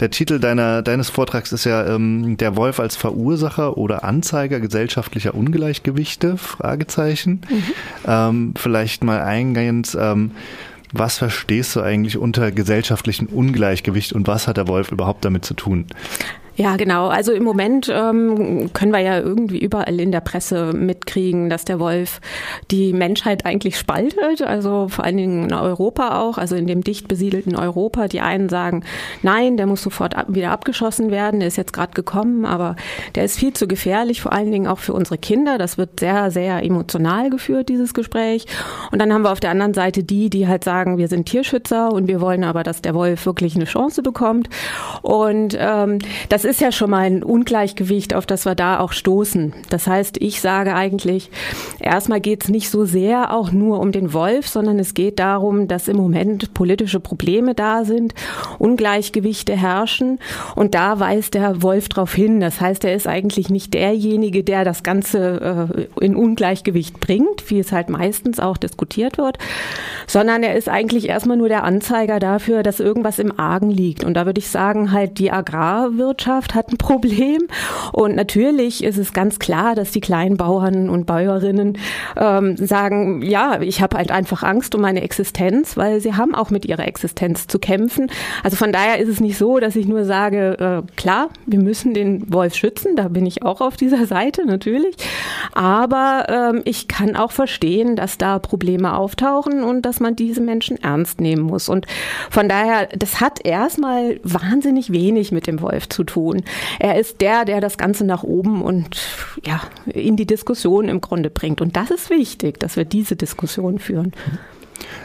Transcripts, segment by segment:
Der Titel deiner, deines Vortrags ist ja ähm, Der Wolf als Verursacher oder Anzeiger gesellschaftlicher Ungleichgewichte? Fragezeichen. Mhm. Ähm, vielleicht mal eingehend, ähm, was verstehst du eigentlich unter gesellschaftlichen Ungleichgewicht und was hat der Wolf überhaupt damit zu tun? Ja, genau. Also im Moment ähm, können wir ja irgendwie überall in der Presse mitkriegen, dass der Wolf die Menschheit eigentlich spaltet. Also vor allen Dingen in Europa auch, also in dem dicht besiedelten Europa. Die einen sagen, nein, der muss sofort ab, wieder abgeschossen werden. Der ist jetzt gerade gekommen, aber der ist viel zu gefährlich, vor allen Dingen auch für unsere Kinder. Das wird sehr, sehr emotional geführt, dieses Gespräch. Und dann haben wir auf der anderen Seite die, die halt sagen, wir sind Tierschützer und wir wollen aber, dass der Wolf wirklich eine Chance bekommt. Und ähm, das ist ja schon mal ein Ungleichgewicht, auf das wir da auch stoßen. Das heißt, ich sage eigentlich, erstmal geht es nicht so sehr auch nur um den Wolf, sondern es geht darum, dass im Moment politische Probleme da sind, Ungleichgewichte herrschen und da weist der Wolf darauf hin. Das heißt, er ist eigentlich nicht derjenige, der das Ganze äh, in Ungleichgewicht bringt, wie es halt meistens auch diskutiert wird, sondern er ist eigentlich erstmal nur der Anzeiger dafür, dass irgendwas im Argen liegt. Und da würde ich sagen, halt die Agrarwirtschaft Landwirtschaft hat ein Problem. Und natürlich ist es ganz klar, dass die Kleinbauern und Bäuerinnen ähm, sagen, ja, ich habe halt einfach Angst um meine Existenz, weil sie haben auch mit ihrer Existenz zu kämpfen. Also von daher ist es nicht so, dass ich nur sage, äh, klar, wir müssen den Wolf schützen, da bin ich auch auf dieser Seite natürlich. Aber ähm, ich kann auch verstehen, dass da Probleme auftauchen und dass man diese Menschen ernst nehmen muss. Und von daher, das hat erstmal wahnsinnig wenig mit dem Wolf zu tun tun. Er ist der, der das Ganze nach oben und ja, in die Diskussion im Grunde bringt. Und das ist wichtig, dass wir diese Diskussion führen. Ähm,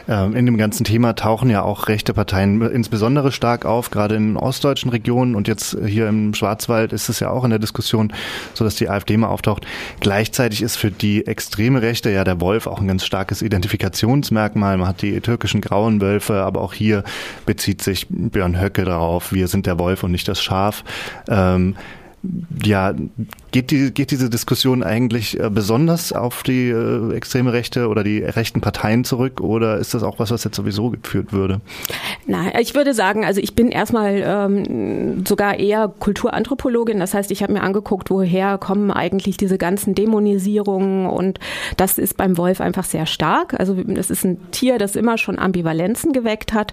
in dem ganzen Thema tauchen ja auch rechte Parteien insbesondere stark auf, gerade in ostdeutschen Regionen und jetzt hier im Schwarzwald ist es ja auch in der Diskussion, so dass die AfD mal auftaucht. Gleichzeitig ist für die extreme Rechte ja der Wolf auch ein ganz starkes Identifikationsmerkmal. Man hat die türkischen grauen Wölfe, aber auch hier bezieht sich Björn Höcke darauf, wir sind der Wolf und nicht das Schaf. Ähm, ja, geht, die, geht diese Diskussion eigentlich äh, besonders auf die äh, extreme Rechte oder die rechten Parteien zurück oder ist das auch was, was jetzt sowieso geführt würde? Nein, ich würde sagen, also ich bin erstmal ähm, sogar eher Kulturanthropologin. Das heißt, ich habe mir angeguckt, woher kommen eigentlich diese ganzen Dämonisierungen und das ist beim Wolf einfach sehr stark. Also das ist ein Tier, das immer schon Ambivalenzen geweckt hat.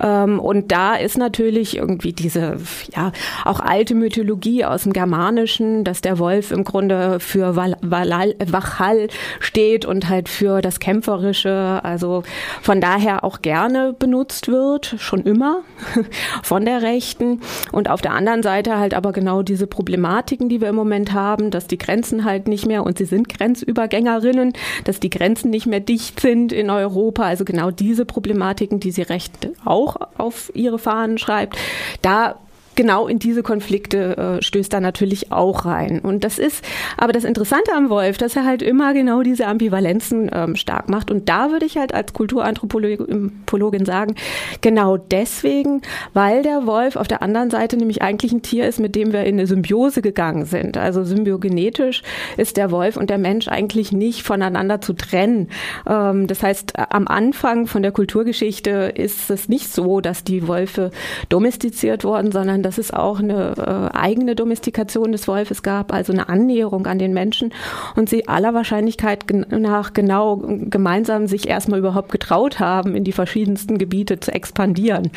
Ähm, und da ist natürlich irgendwie diese, ja, auch alte Mythologie aus dem Germanischen, dass der Wolf im Grunde für Wachhall steht und halt für das Kämpferische, also von daher auch gerne benutzt wird, schon immer von der Rechten. Und auf der anderen Seite halt aber genau diese Problematiken, die wir im Moment haben, dass die Grenzen halt nicht mehr, und sie sind Grenzübergängerinnen, dass die Grenzen nicht mehr dicht sind in Europa, also genau diese Problematiken, die sie recht auch auf ihre Fahnen schreibt, da genau in diese Konflikte äh, stößt er natürlich auch rein. Und das ist aber das Interessante am Wolf, dass er halt immer genau diese Ambivalenzen ähm, stark macht. Und da würde ich halt als Kulturanthropologin sagen, genau deswegen, weil der Wolf auf der anderen Seite nämlich eigentlich ein Tier ist, mit dem wir in eine Symbiose gegangen sind. Also symbiogenetisch ist der Wolf und der Mensch eigentlich nicht voneinander zu trennen. Ähm, das heißt, am Anfang von der Kulturgeschichte ist es nicht so, dass die Wölfe domestiziert wurden, sondern dass es auch eine äh, eigene Domestikation des Wolfes gab, also eine Annäherung an den Menschen und sie aller Wahrscheinlichkeit nach genau gemeinsam sich erstmal überhaupt getraut haben, in die verschiedensten Gebiete zu expandieren.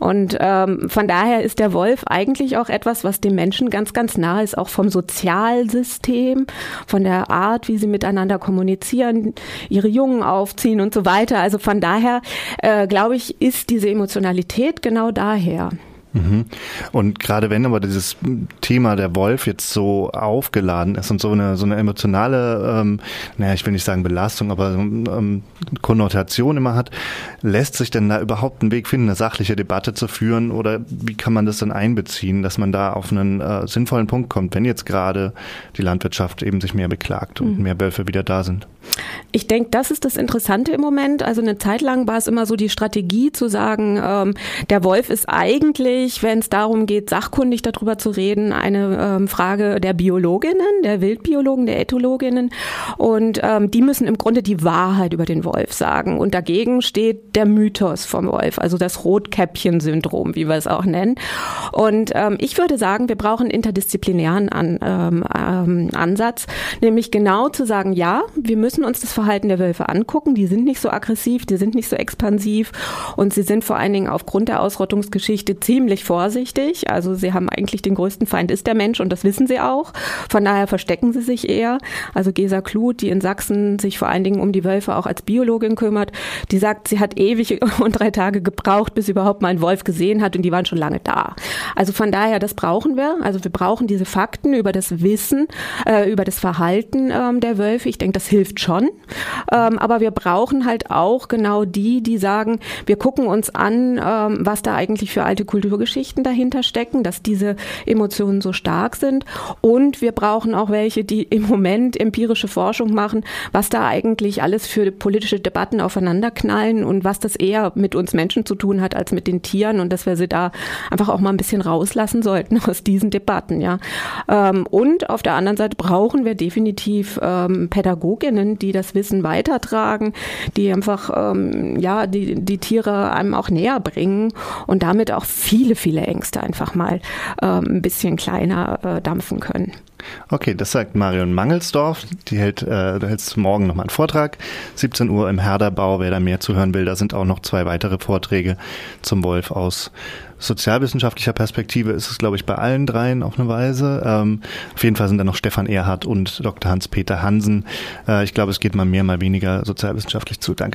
Und ähm, von daher ist der Wolf eigentlich auch etwas, was dem Menschen ganz, ganz nah ist, auch vom Sozialsystem, von der Art, wie sie miteinander kommunizieren, ihre Jungen aufziehen und so weiter. Also von daher, äh, glaube ich, ist diese Emotionalität genau daher. Mhm. Und gerade wenn aber dieses Thema der Wolf jetzt so aufgeladen ist und so eine so eine emotionale, ähm, naja, ich will nicht sagen Belastung, aber ähm, Konnotation immer hat, lässt sich denn da überhaupt einen Weg finden, eine sachliche Debatte zu führen oder wie kann man das dann einbeziehen, dass man da auf einen äh, sinnvollen Punkt kommt, wenn jetzt gerade die Landwirtschaft eben sich mehr beklagt und mhm. mehr Wölfe wieder da sind? Ich denke, das ist das Interessante im Moment. Also eine Zeit lang war es immer so die Strategie zu sagen, ähm, der Wolf ist eigentlich, wenn es darum geht, sachkundig darüber zu reden, eine ähm, Frage der Biologinnen, der Wildbiologen, der Ethologinnen. Und ähm, die müssen im Grunde die Wahrheit über den Wolf sagen. Und dagegen steht der Mythos vom Wolf, also das Rotkäppchen-Syndrom, wie wir es auch nennen. Und ähm, ich würde sagen, wir brauchen interdisziplinären An, ähm, ähm, Ansatz, nämlich genau zu sagen, ja, wir müssen uns das Verhalten der Wölfe angucken. Die sind nicht so aggressiv, die sind nicht so expansiv und sie sind vor allen Dingen aufgrund der Ausrottungsgeschichte ziemlich vorsichtig. Also sie haben eigentlich den größten Feind ist der Mensch und das wissen sie auch. Von daher verstecken sie sich eher. Also Gesa Kluth, die in Sachsen sich vor allen Dingen um die Wölfe auch als Biologin kümmert, die sagt, sie hat ewig und drei Tage gebraucht, bis sie überhaupt mal einen Wolf gesehen hat und die waren schon lange da. Also von daher, das brauchen wir. Also wir brauchen diese Fakten über das Wissen, äh, über das Verhalten ähm, der Wölfe. Ich denke, das hilft schon. Ähm, aber wir brauchen halt auch genau die, die sagen, wir gucken uns an, ähm, was da eigentlich für alte Kulturgeschichten dahinter stecken, dass diese Emotionen so stark sind. Und wir brauchen auch welche, die im Moment empirische Forschung machen, was da eigentlich alles für politische Debatten aufeinanderknallen und was das eher mit uns Menschen zu tun hat als mit den Tieren und dass wir sie da einfach auch mal ein bisschen rauslassen sollten aus diesen Debatten, ja. Ähm, und auf der anderen Seite brauchen wir definitiv ähm, Pädagoginnen, die das Wissen weitertragen, die einfach ähm, ja die, die Tiere einem auch näher bringen und damit auch viele, viele Ängste einfach mal ähm, ein bisschen kleiner äh, dampfen können. Okay, das sagt Marion Mangelsdorf. Die hält, äh, du hältst morgen nochmal einen Vortrag. 17 Uhr im Herderbau. Wer da mehr zuhören will, da sind auch noch zwei weitere Vorträge zum Wolf aus sozialwissenschaftlicher Perspektive ist es, glaube ich, bei allen dreien auf eine Weise. Ähm, auf jeden Fall sind da noch Stefan Erhardt und Dr. Hans-Peter Hansen. Äh, ich glaube, es geht mal mehr, mal weniger sozialwissenschaftlich zu. Danke.